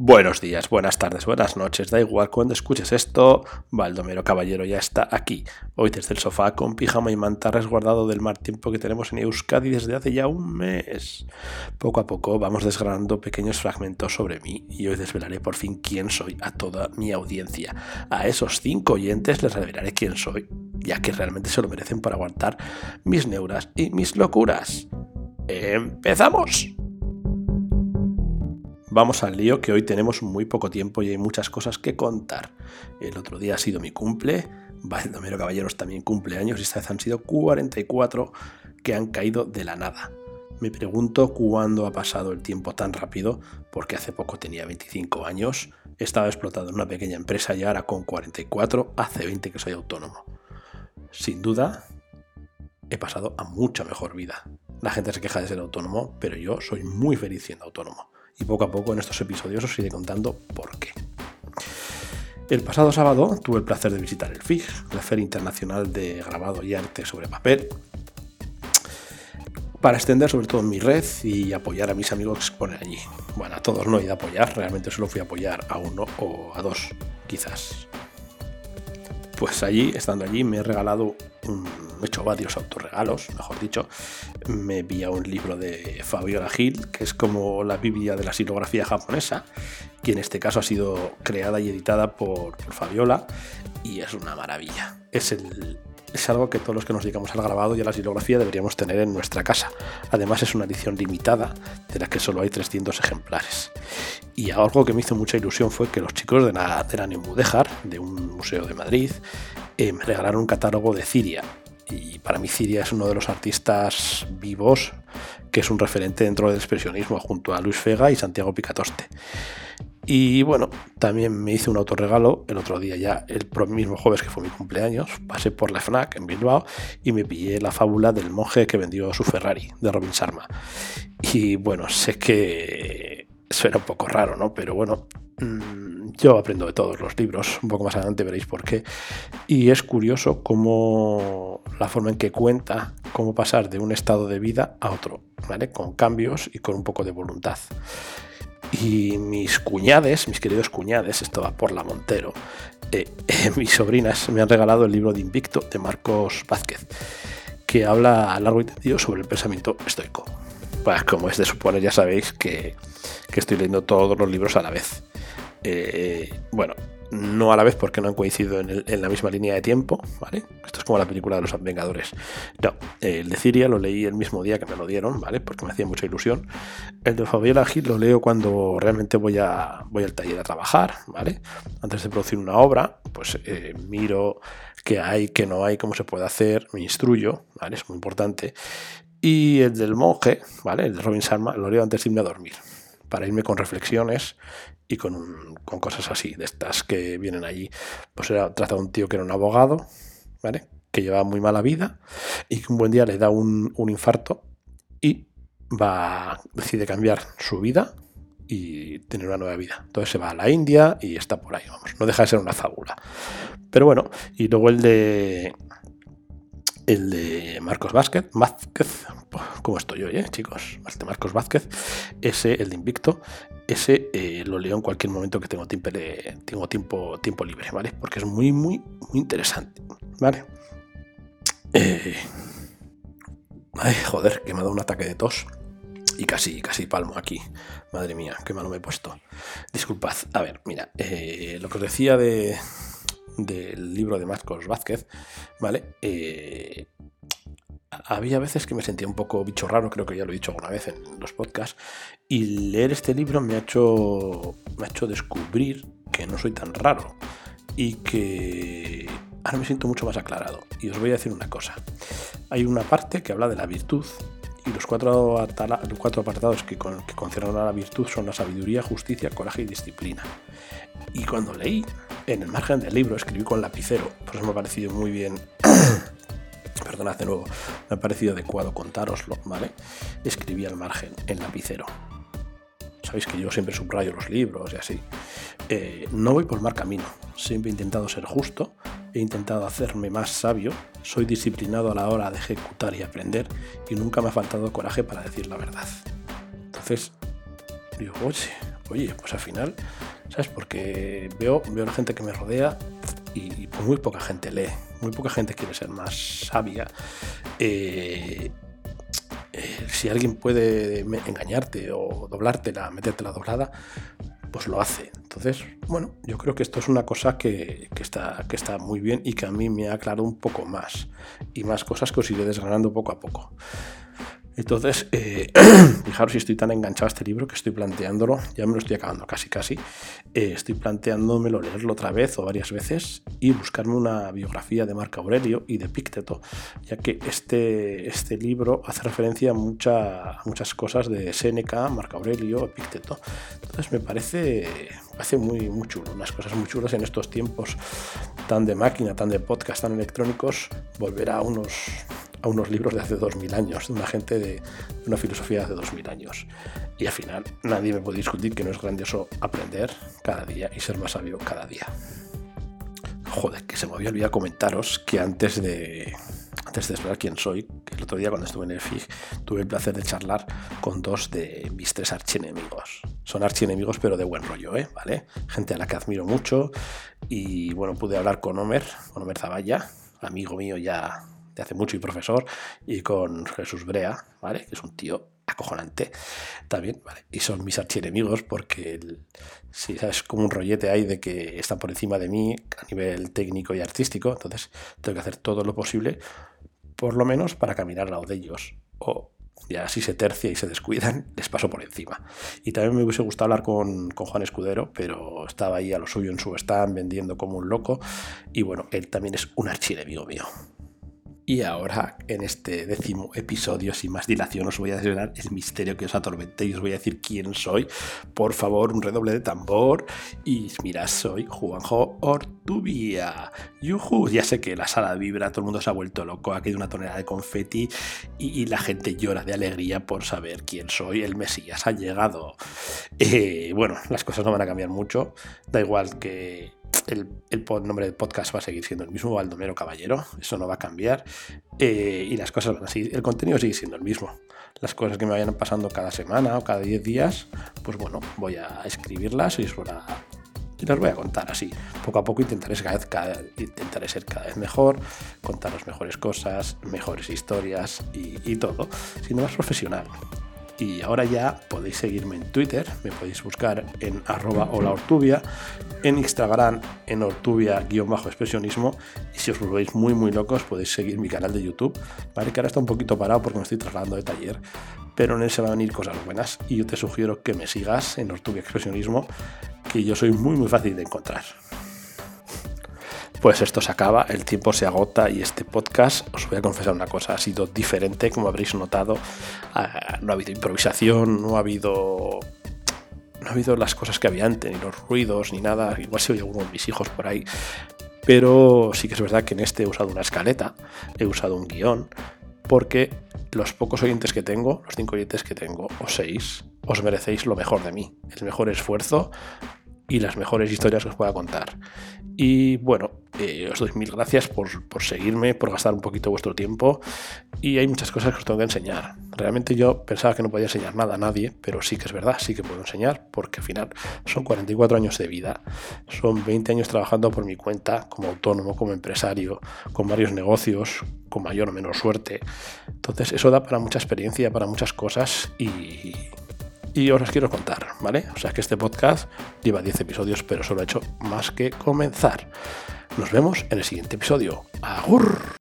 Buenos días, buenas tardes, buenas noches, da igual cuando escuches esto, Baldomero Caballero ya está aquí, hoy desde el sofá con pijama y manta resguardado del mal tiempo que tenemos en Euskadi desde hace ya un mes. Poco a poco vamos desgranando pequeños fragmentos sobre mí y hoy desvelaré por fin quién soy a toda mi audiencia. A esos cinco oyentes les revelaré quién soy, ya que realmente se lo merecen por aguantar mis neuras y mis locuras. ¡Empezamos! Vamos al lío que hoy tenemos muy poco tiempo y hay muchas cosas que contar. El otro día ha sido mi cumple, Baldomero Caballeros también cumpleaños y esta vez han sido 44 que han caído de la nada. Me pregunto cuándo ha pasado el tiempo tan rápido, porque hace poco tenía 25 años, estaba explotado en una pequeña empresa y ahora con 44, hace 20 que soy autónomo. Sin duda, he pasado a mucha mejor vida. La gente se queja de ser autónomo, pero yo soy muy feliz siendo autónomo y poco a poco en estos episodios os iré contando por qué. El pasado sábado tuve el placer de visitar el FIG, la Feria Internacional de Grabado y Arte sobre Papel, para extender sobre todo mi red y apoyar a mis amigos que exponen allí. Bueno, a todos no he ido a apoyar, realmente solo fui a apoyar a uno o a dos, quizás. Pues allí, estando allí, me he regalado un he hecho varios autorregalos, mejor dicho. Me envía un libro de Fabiola Gil, que es como la Biblia de la silografía japonesa, que en este caso ha sido creada y editada por, Fabiola, y es una maravilla. Es el, es algo que todos los que nos dedicamos al grabado y a la silografía deberíamos tener en nuestra casa. Además es una edición limitada de la que solo hay 300 ejemplares. Y algo que me hizo mucha ilusión fue que los chicos de la, de la de un museo de Madrid, eh, me regalaron un catálogo de Ciria, y para mí Ciria es uno de los artistas vivos que es un referente dentro del expresionismo junto a Luis Vega y Santiago Picatoste. Y bueno, también me hice un autorregalo el otro día ya, el mismo jueves que fue mi cumpleaños, pasé por la FNAC en Bilbao y me pillé la fábula del monje que vendió su Ferrari, de Robin Sharma. Y bueno, sé que suena un poco raro, ¿no? Pero bueno, mm, yo aprendo de todos los libros, un poco más adelante veréis por qué. Y es curioso cómo la forma en que cuenta cómo pasar de un estado de vida a otro, ¿vale? Con cambios y con un poco de voluntad. Y mis cuñades, mis queridos cuñades, esto va por la Montero, eh, mis sobrinas me han regalado el libro de Invicto de Marcos Vázquez, que habla a largo y tendido sobre el pensamiento estoico. Como es de suponer, ya sabéis que, que estoy leyendo todos los libros a la vez. Eh, bueno, no a la vez porque no han coincidido en, la misma línea de tiempo, ¿vale? Esto es como la película de los Vengadores. No, el de Ciria lo leí el mismo día que me lo dieron, ¿vale? Porque me hacía mucha ilusión. El de Fabiola Gil lo leo cuando realmente voy, a, voy al taller a trabajar, ¿vale? Antes de producir una obra, pues eh, miro qué hay, qué no hay, cómo se puede hacer, me instruyo, ¿vale? Es muy importante. Y el del monje, ¿vale? El de Robin Sharma, lo leo antes de irme a dormir para irme con reflexiones y con, con, cosas así, de estas que vienen allí. Pues era, trata de un tío que era un abogado, ¿vale? Que llevaba muy mala vida y que un buen día le da un, un infarto y va, decide cambiar su vida y tener una nueva vida. Entonces se va a la India y está por ahí, vamos. No deja de ser una fábula. Pero bueno, y luego el de el de Marcos Vázquez, Vázquez, ¿cómo estoy hoy, eh, chicos? El Marcos Vázquez, ese, el de Invicto, ese eh, lo leo en cualquier momento que tengo tiempo, tengo tiempo, tiempo libre, ¿vale? Porque es muy, muy, muy interesante, ¿vale? Eh, ay, joder, que me ha dado un ataque de tos. Y casi, casi palmo aquí. Madre mía, qué malo me he puesto. Disculpad. A ver, mira, lo que os decía de, del libro de Marcos Vázquez, ¿vale? Eh, había veces que me sentía un poco bicho raro, creo que ya lo he dicho alguna vez en los podcasts, y leer este libro me ha hecho, me ha hecho descubrir que no soy tan raro y que ahora me siento mucho más aclarado. Y os voy a decir una cosa. Hay una parte que habla de la virtud y los cuatro, apartados que, con, que conciernen a la virtud son la sabiduría, justicia, coraje y disciplina. Y cuando leí en el margen del libro escribí con lapicero, por eso me ha parecido muy bien. Perdonad de nuevo, me ha parecido adecuado contároslo, ¿vale? Escribí al margen, en lapicero. Sabéis que yo siempre subrayo los libros y así. Eh, no voy por mal camino, siempre he intentado ser justo, he intentado hacerme más sabio, soy disciplinado a la hora de ejecutar y aprender y nunca me ha faltado coraje para decir la verdad. Entonces, digo, oye, oye, pues al final, ¿sabes? Porque veo, veo la gente que me rodea y, pues muy poca gente lee, muy poca gente quiere ser más sabia. Eh, eh, si alguien puede engañarte o doblártela, meterte la doblada, pues lo hace. Entonces, bueno, yo creo que esto es una cosa que, está, que está muy bien y que a mí me ha aclarado un poco más y más cosas que os iré desgranando poco a poco. Entonces, eh, fijaros si estoy tan enganchado a este libro que estoy planteándolo, ya me lo estoy acabando casi casi, eh, estoy planteándomelo leerlo otra vez o varias veces y buscarme una biografía de Marco Aurelio y de Pícteto, ya que este, este libro hace referencia a, muchas cosas de Séneca, Marco Aurelio, Epicteto. Entonces me parece, parece muy, muy chulo, unas cosas muy chulas en estos tiempos tan de máquina, tan de podcast, tan electrónicos, volver a unos a unos libros de hace 2000 años, de una gente de, una filosofía de hace 2000 años. Y al final nadie me puede discutir que no es grandioso aprender cada día y ser más sabio cada día. Joder, que se me había olvidado comentaros que antes de, antes de explorar quién soy, que el otro día cuando estuve en el FIG tuve el placer de charlar con dos de mis tres archienemigos. Son archienemigos pero de buen rollo, ¿eh? ¿Vale? Gente a la que admiro mucho y bueno, pude hablar con Homer, con Homer Zavalla, amigo mío ya hace mucho y profesor, y con Jesús Brea, ¿vale? Que es un tío acojonante también. Y son mis archienemigos porque si es como un rollete ahí de que están por encima de mí a nivel técnico y artístico, entonces tengo que hacer todo lo posible, por lo menos para caminar al lado de ellos. O ya si se tercia y se descuidan, les paso por encima. Y también me hubiese gustado hablar con, con, Juan Escudero, pero estaba ahí a lo suyo en su stand vendiendo como un loco. Y bueno, él también es un archienemigo mío. Y ahora, en este décimo episodio, sin más dilación, os voy a desvelar el misterio que os atormenté y os voy a decir quién soy. Por favor, un redoble de tambor. Y mira, soy Juanjo Ortubia. Yuhu, ya sé que la sala vibra, todo el mundo se ha vuelto loco, aquí hay una tonelada de confeti y, la gente llora de alegría por saber quién soy. El Mesías ha llegado. Eh, bueno, las cosas no van a cambiar mucho. Da igual que el, nombre del podcast va a seguir siendo el mismo, Baldomero Caballero, eso no va a cambiar. Eh, y las cosas van a el contenido sigue siendo el mismo. Las cosas que me vayan pasando cada semana o cada 10 días, pues bueno, voy a escribirlas y, y las voy a contar así. Poco a poco intentaré, cada intentaré ser cada vez mejor, contaros mejores cosas, mejores historias y, y todo, siendo más profesional. Y ahora ya podéis seguirme en Twitter, me podéis buscar en arroba ortubia, en Instagram en ortubia-expresionismo y si os volvéis muy muy locos podéis seguir mi canal de YouTube, ¿vale? que ahora está un poquito parado porque me estoy trasladando de taller, pero en él se van a venir cosas buenas y yo te sugiero que me sigas en Ortubia Expresionismo, que yo soy muy muy fácil de encontrar pues esto se acaba, el tiempo se agota y este podcast, os voy a confesar una cosa, ha sido diferente, como habréis notado. Ah, no ha habido improvisación, no ha habido. No ha habido las cosas que había antes, ni los ruidos, ni nada. Igual si oye alguno de mis hijos por ahí. Pero sí que es verdad que en este he usado una escaleta, he usado un guion, porque los pocos oyentes que tengo, los cinco oyentes que tengo, o seis, os merecéis lo mejor de mí, el mejor esfuerzo y las mejores historias que os pueda contar. Y bueno, eh, os doy mil gracias por, seguirme, por gastar un poquito vuestro tiempo y hay muchas cosas que os tengo que enseñar. Realmente yo pensaba que no podía enseñar nada a nadie, pero sí que es verdad, sí que puedo enseñar porque al final son 44 años de vida, son 20 años trabajando por mi cuenta como autónomo, como empresario, con varios negocios, con mayor o menor suerte. Entonces eso da para mucha experiencia, para muchas cosas y y os quiero contar, ¿vale? O sea que este podcast lleva 10 episodios, pero solo ha hecho más que comenzar. Nos vemos en el siguiente episodio. ¡Agur!